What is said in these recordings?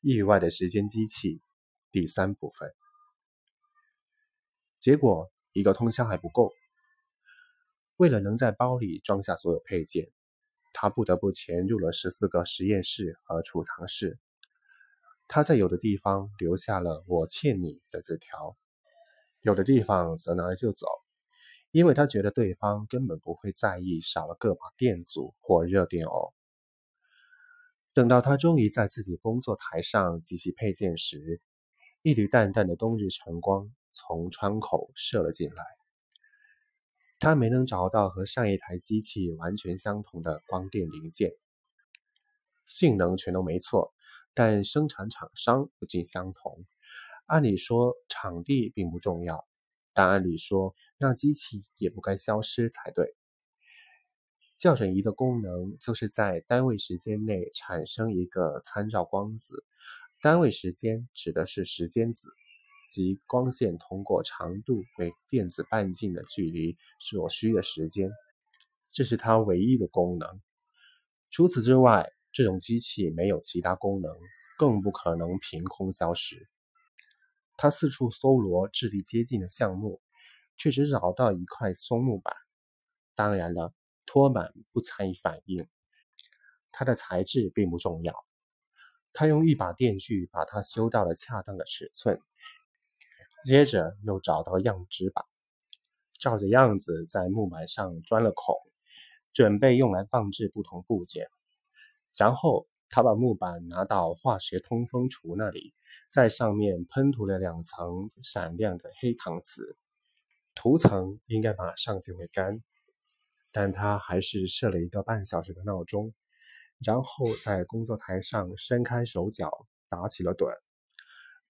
意外的时间机器第三部分。结果一个通宵还不够，为了能在包里装下所有配件，他不得不潜入了十四个实验室和储藏室。他在有的地方留下了“我欠你”的字条，有的地方则拿来就走，因为他觉得对方根本不会在意少了个把电阻或热电偶。等到他终于在自己工作台上集齐配件时，一缕淡淡的冬日晨光从窗口射了进来。他没能找到和上一台机器完全相同的光电零件，性能全都没错，但生产厂商不尽相同。按理说场地并不重要，但按理说那机器也不该消失才对。校准仪的功能就是在单位时间内产生一个参照光子，单位时间指的是时间子，即光线通过长度为电子半径的距离所需的时间，这是它唯一的功能。除此之外，这种机器没有其他功能，更不可能凭空消失。他四处搜罗智力接近的项目，却只找到一块松木板。当然了。托满不参与反应，它的材质并不重要。他用一把电锯把它修到了恰当的尺寸，接着又找到样纸板，照着样子在木板上钻了孔，准备用来放置不同部件。然后他把木板拿到化学通风橱那里，在上面喷涂了两层闪亮的黑搪瓷，涂层应该马上就会干。但他还是设了一个半小时的闹钟，然后在工作台上伸开手脚打起了盹。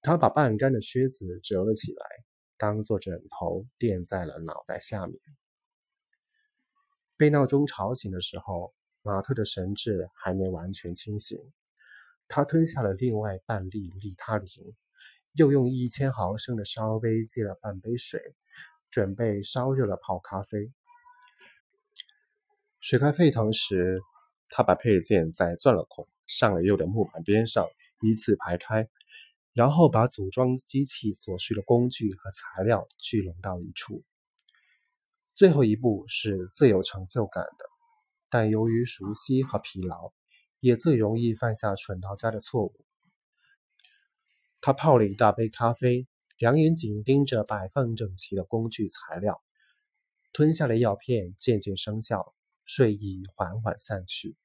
他把半干的靴子折了起来，当做枕头垫在了脑袋下面。被闹钟吵醒的时候，马特的神志还没完全清醒。他吞下了另外半粒利他林，又用一千毫升的烧杯接了半杯水，准备烧热了泡咖啡。水快沸腾时，他把配件在钻了孔、上了釉的木板边上依次排开，然后把组装机器所需的工具和材料聚拢到一处。最后一步是最有成就感的，但由于熟悉和疲劳，也最容易犯下蠢到家的错误。他泡了一大杯咖啡，两眼紧盯着摆放整齐的工具材料，吞下了药片，渐渐生效。睡意缓缓散去，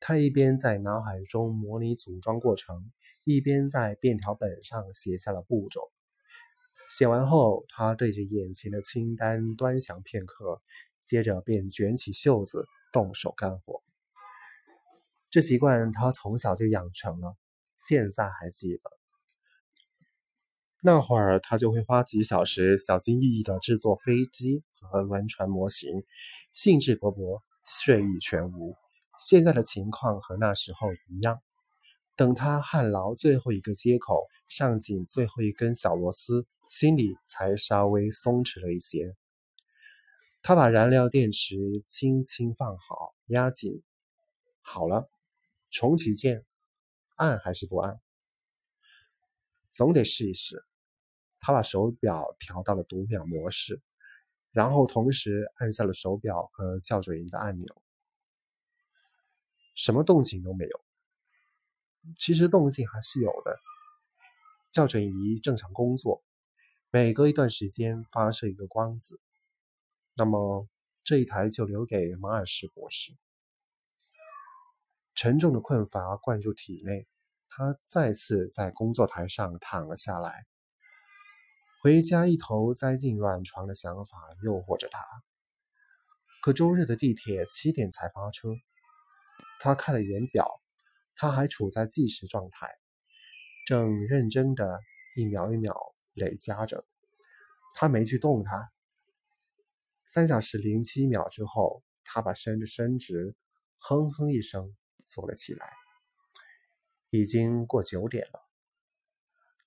他一边在脑海中模拟组装过程，一边在便条本上写下了步骤。写完后，他对着眼前的清单端详片刻，接着便卷起袖子动手干活。这习惯他从小就养成了，现在还记得。那会儿他就会花几小时小心翼翼地制作飞机和轮船模型，兴致勃勃。睡意全无，现在的情况和那时候一样。等他焊牢最后一个接口，上紧最后一根小螺丝，心里才稍微松弛了一些。他把燃料电池轻轻放好，压紧，好了，重启键，按还是不按？总得试一试。他把手表调到了读秒模式。然后同时按下了手表和校准仪的按钮，什么动静都没有。其实动静还是有的，校准仪正常工作，每隔一段时间发射一个光子。那么这一台就留给马尔什博士。沉重的困乏灌注体内，他再次在工作台上躺了下来。回家一头栽进软床的想法诱惑着他，可周日的地铁七点才发车。他看了眼表，他还处在计时状态，正认真的一秒一秒累加着。他没去动它。三小时零七秒之后，他把身子伸直，哼哼一声坐了起来。已经过九点了。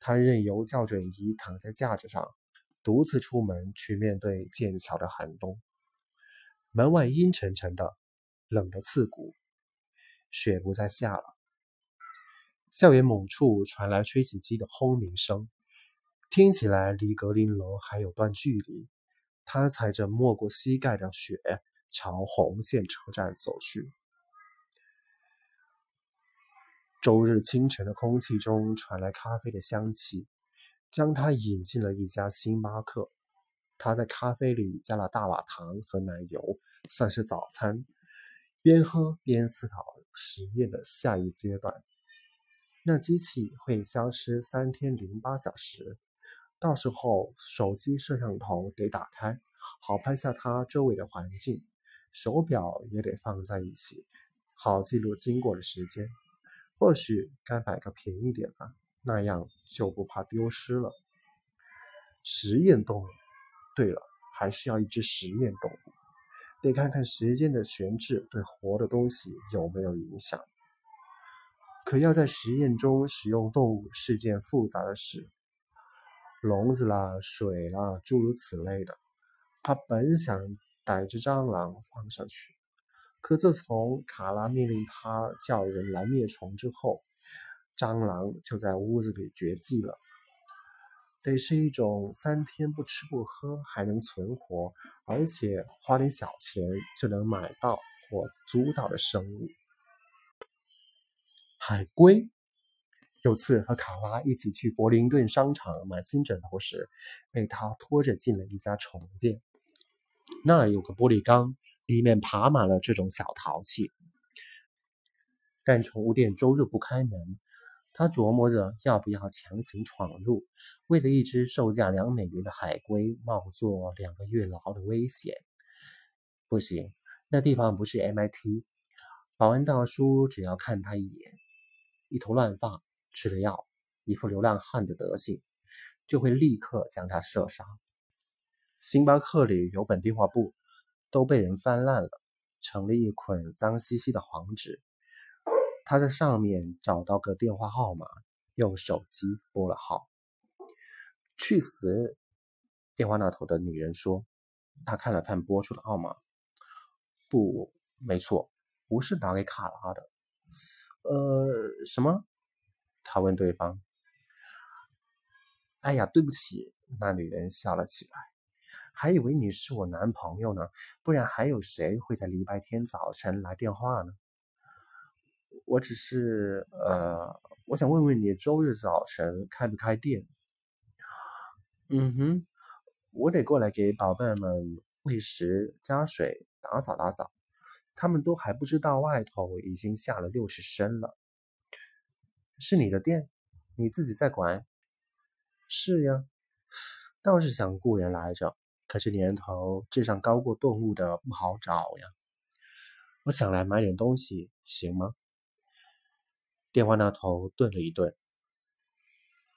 他任由校准仪躺在架子上，独自出门去面对剑桥的寒冬。门外阴沉沉的，冷得刺骨。雪不再下了。校园某处传来吹气机的轰鸣声，听起来离格林楼还有段距离。他踩着没过膝盖的雪，朝红线车站走去。周日清晨的空气中传来咖啡的香气，将他引进了一家星巴克。他在咖啡里加了大瓦糖和奶油，算是早餐。边喝边思考实验的下一阶段。那机器会消失三天零八小时，到时候手机摄像头得打开，好拍下它周围的环境。手表也得放在一起，好记录经过的时间。或许该买个便宜点的，那样就不怕丢失了。实验动物，对了，还需要一只实验动物。得看看时间的悬置对活的东西有没有影响。可要在实验中使用动物是件复杂的事，笼子啦、水啦，诸如此类的。他本想逮只蟑螂放上去，可自从卡拉命令他叫人来灭虫之后，蟑螂就在屋子里绝迹了。得是一种三天不吃不喝还能存活，而且花点小钱就能买到或租到的生物。海龟。有次和卡拉一起去柏林顿商场买新枕头时，被他拖着进了一家宠物店。那儿有个玻璃缸，里面爬满了这种小淘气。但宠物店周日不开门。他琢磨着要不要强行闯入，为了一只售价两美元的海龟冒坐两个月牢的危险。不行，那地方不是 MIT。保安大叔只要看他一眼，一头乱发，吃了药，一副流浪汉的德行，就会立刻将他射杀。星巴克里有本电话簿，都被人翻烂了，成了一捆脏兮兮的黄纸。他在上面找到个电话号码，用手机拨了号。去死！电话那头的女人说。他看了看拨出的号码，不，没错，不是打给卡拉的。呃，什么？他问对方。哎呀，对不起，那女人笑了起来。还以为你是我男朋友呢，不然还有谁会在礼拜天早晨来电话呢？我只是呃，我想问问你，周日早晨开不开店？嗯哼，我得过来给宝贝们喂食、加水、打扫打扫，他们都还不知道外头已经下了六十升了。是你的店，你自己在管？是呀，倒是想雇人来着，可这年头智商高过动物的不好找呀。我想来买点东西，行吗？电话那头顿了一顿。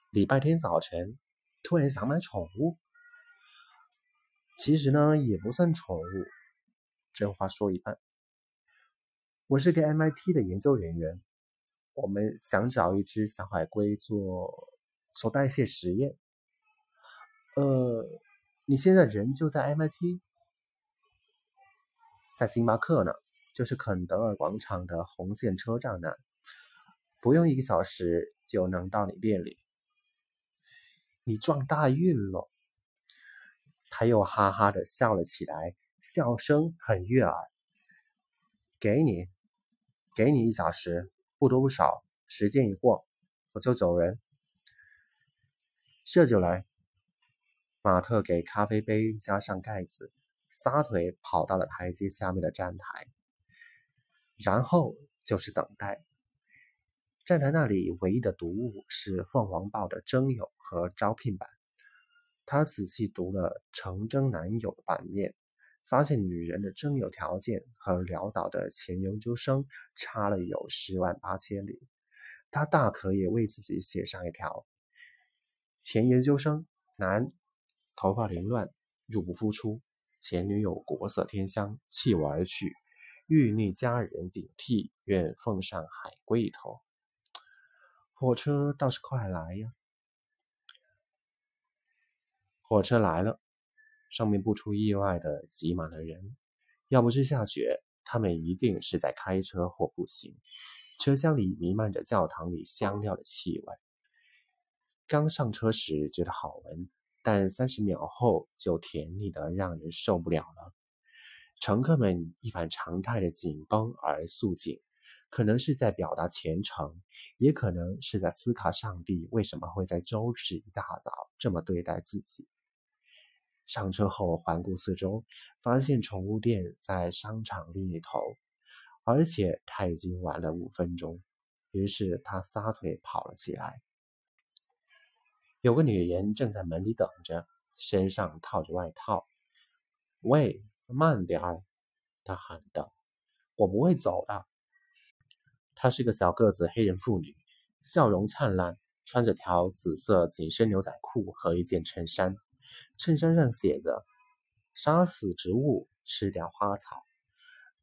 礼拜天早晨，突然想买宠物。其实呢，也不算宠物。真话说一半。我是个 MIT 的研究人员，我们想找一只小海龟做做代谢实验。呃，你现在人就在 MIT，在星巴克呢，就是肯德尔广场的红线车站呢。不用一个小时就能到你店里，你撞大运了。他又哈哈的笑了起来，笑声很悦耳。给你，给你一小时，不多不少。时间一过，我就走人。这就来。马特给咖啡杯加上盖子，撒腿跑到了台阶下面的站台，然后就是等待。站台那里唯一的读物是《凤凰报》的征友和招聘版。他仔细读了成征男友的版面，发现女人的征友条件和潦倒的前研究生差了有十万八千里。他大可以为自己写上一条：前研究生，男，头发凌乱，入不敷出，前女友国色天香，弃我而去，欲逆佳人顶替，愿奉上海龟一头。火车倒是快来呀！火车来了，上面不出意外的挤满了人。要不是下雪，他们一定是在开车或步行。车厢里弥漫着教堂里香料的气味。刚上车时觉得好闻，但三十秒后就甜腻的让人受不了了。乘客们一反常态的紧绷而肃静，可能是在表达虔诚，也可能是在思考上帝为什么会在周日一大早这么对待自己。上车后环顾四周，发现宠物店在商场另一头，而且他已经晚了五分钟。于是他撒腿跑了起来。有个女人正在门里等着，身上套着外套。喂！慢点儿，他喊道：“我不会走的。”她是个小个子黑人妇女，笑容灿烂，穿着条紫色紧身牛仔裤和一件衬衫，衬衫上写着“杀死植物，吃掉花草”。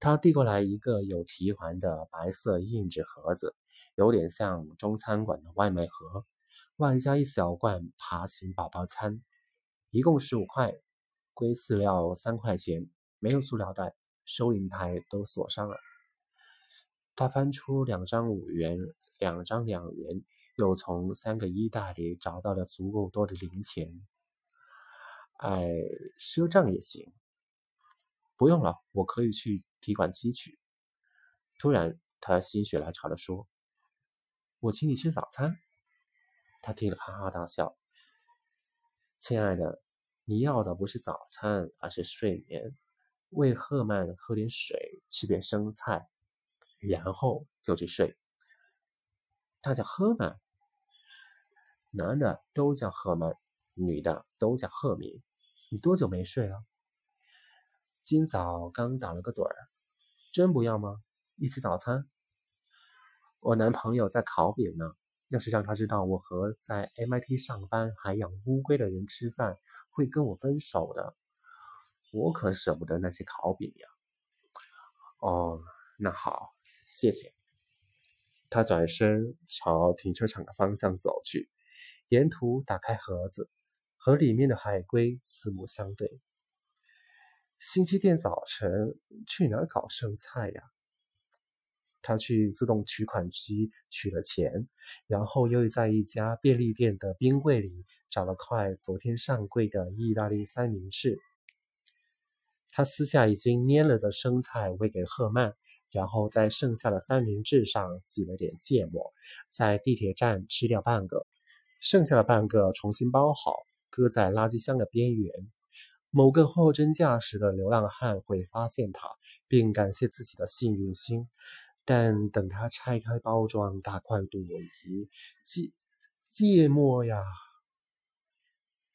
她递过来一个有提环的白色硬纸盒子，有点像中餐馆的外卖盒，外加一小罐爬行宝宝餐，一共十五块。归饲料三块钱，没有塑料袋，收银台都锁上了。他翻出两张五元，两张两元，又从三个衣袋里找到了足够多的零钱。哎，赊账也行。不用了，我可以去提款机取。突然，他心血来潮地说：“我请你吃早餐。”他听了哈哈大笑。亲爱的。你要的不是早餐，而是睡眠。喂赫曼喝点水，吃点生菜，然后就去睡。他叫赫曼，男的都叫赫曼，女的都叫赫敏。你多久没睡了？今早刚打了个盹儿。真不要吗？一起早餐？我男朋友在烤饼呢。要是让他知道我和在 MIT 上班还养乌龟的人吃饭。会跟我分手的，我可舍不得那些烤饼呀。哦，那好，谢谢。他转身朝停车场的方向走去，沿途打开盒子，和里面的海龟四目相对。星期天早晨去哪搞剩菜呀？他去自动取款机取了钱，然后又在一家便利店的冰柜里找了块昨天上柜的意大利三明治。他撕下已经蔫了的生菜喂给赫曼，然后在剩下的三明治上挤了点芥末，在地铁站吃掉半个，剩下的半个重新包好，搁在垃圾箱的边缘。某个货真价实的流浪汉会发现它，并感谢自己的幸运星。但等他拆开包装，大快朵颐，芥芥末呀！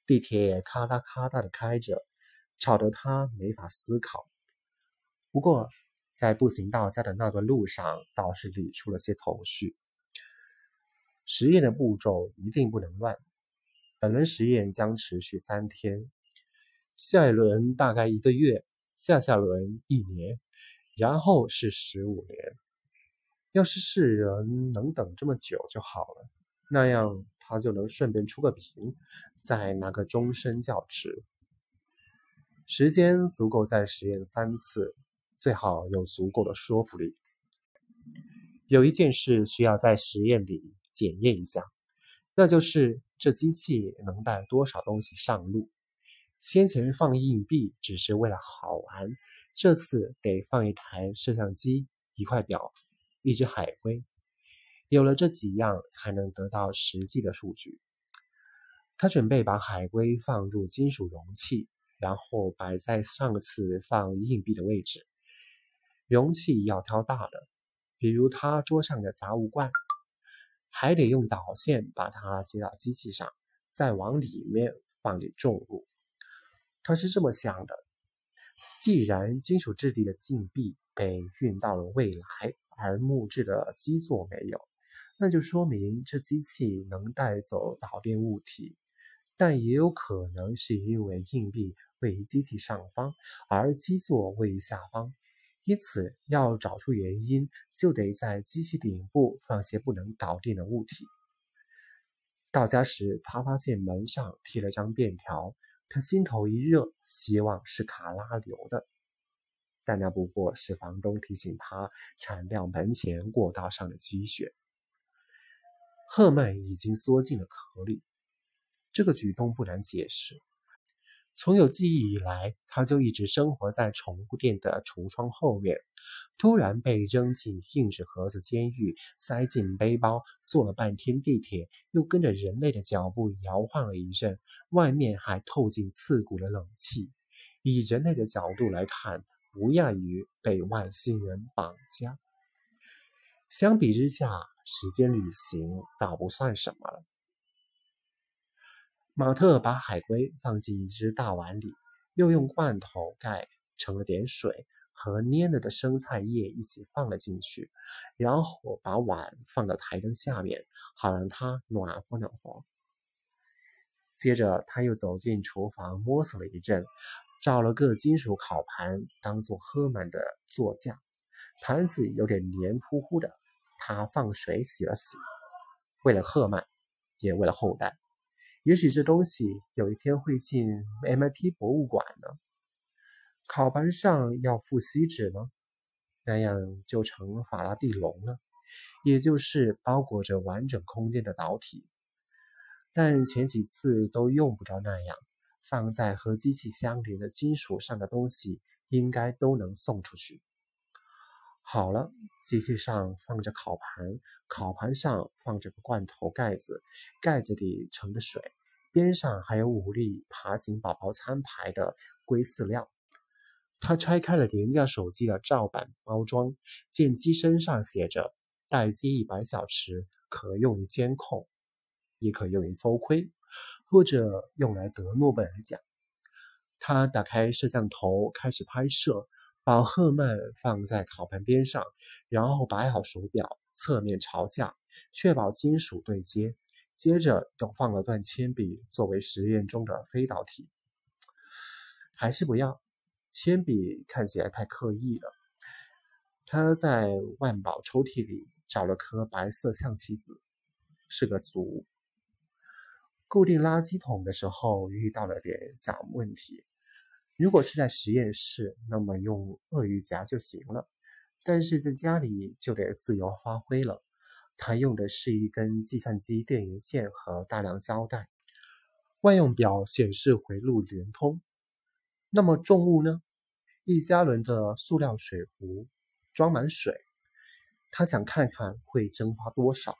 地铁咔嗒咔嗒的开着，吵得他没法思考。不过，在步行到家的那段路上，倒是理出了些头绪。实验的步骤一定不能乱。本轮实验将持续三天，下一轮大概一个月，下下轮一年，然后是十五年。要是世人能等这么久就好了，那样他就能顺便出个名，再拿个终身教职。时间足够再实验三次，最好有足够的说服力。有一件事需要在实验里检验一下，那就是这机器能带多少东西上路。先前放硬币只是为了好玩，这次得放一台摄像机，一块表。一只海龟，有了这几样，才能得到实际的数据。他准备把海龟放入金属容器，然后摆在上次放硬币的位置。容器要挑大的，比如他桌上的杂物罐，还得用导线把它接到机器上，再往里面放点重物。他是这么想的：既然金属质地的硬币被运到了未来，而木质的基座没有，那就说明这机器能带走导电物体，但也有可能是因为硬币位于机器上方，而基座位于下方，因此要找出原因，就得在机器顶部放些不能导电的物体。到家时，他发现门上贴了张便条，他心头一热，希望是卡拉留的。但那不过是房东提醒他铲掉门前过道上的积雪。赫曼已经缩进了壳里，这个举动不难解释。从有记忆以来，他就一直生活在宠物店的橱窗后面。突然被扔进硬纸盒子监狱，塞进背包，坐了半天地铁，又跟着人类的脚步摇晃了一阵，外面还透进刺骨的冷气。以人类的角度来看，不亚于被外星人绑架。相比之下，时间旅行倒不算什么了。马特把海龟放进一只大碗里，又用罐头盖盛了点水和蔫了的生菜叶一起放了进去，然后把碗放到台灯下面，好让它暖和暖和。接着，他又走进厨房摸索了一阵，找了个金属烤盘当做赫曼的座驾，盘子有点黏糊糊的，他放水洗了洗，为了赫曼，也为了后代。也许这东西有一天会进 MIT 博物馆呢。烤盘上要附锡纸吗？那样就成了法拉第笼了，也就是包裹着完整空间的导体。但前几次都用不着那样，放在和机器相连的金属上的东西应该都能送出去。好了，机器上放着烤盘，烤盘上放着个罐头盖子，盖子里盛着水，边上还有五粒爬行宝宝餐牌的龟饲料。他拆开了廉价手机的照版包装，见机身上写着“待机一百小时，可用于监控，也可用于偷窥，或者用来得诺贝尔奖”。他打开摄像头，开始拍摄。把赫曼放在烤盘边上，然后摆好手表，侧面朝下，确保金属对接。接着又放了段铅笔作为实验中的非导体。还是不要，铅笔看起来太刻意了。他在万宝抽屉里找了颗白色象棋子，是个卒。固定垃圾桶的时候遇到了点小问题。如果是在实验室，那么用鳄鱼夹就行了。但是在家里就得自由发挥了。他用的是一根计算机电源线和大量胶带。万用表显示回路连通。那么重物呢？一加仑的塑料水壶装满水。他想看看会蒸发多少。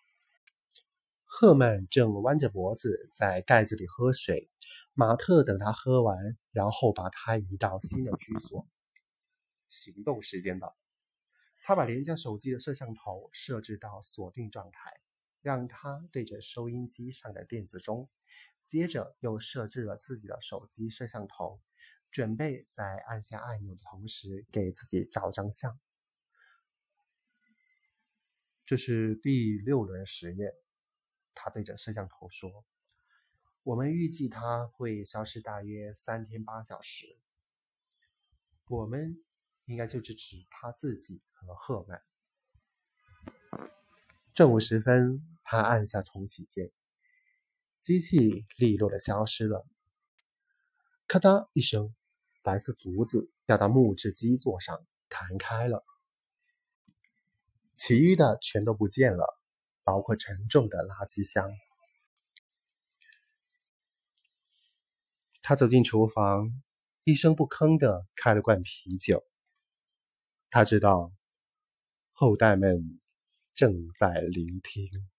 赫曼正弯着脖子在盖子里喝水。马特等他喝完，然后把他移到新的居所。行动时间到，他把廉价手机的摄像头设置到锁定状态，让它对着收音机上的电子钟。接着又设置了自己的手机摄像头，准备在按下按钮的同时给自己照张相。这是第六轮实验，他对着摄像头说。我们预计它会消失大约三天八小时。我们应该就是指他自己和赫曼。正午时分，他按下重启键，机器利落的消失了。咔嗒一声，白色竹子掉到木质基座上，弹开了。其余的全都不见了，包括沉重的垃圾箱。他走进厨房，一声不吭的开了罐啤酒。他知道，后代们正在聆听。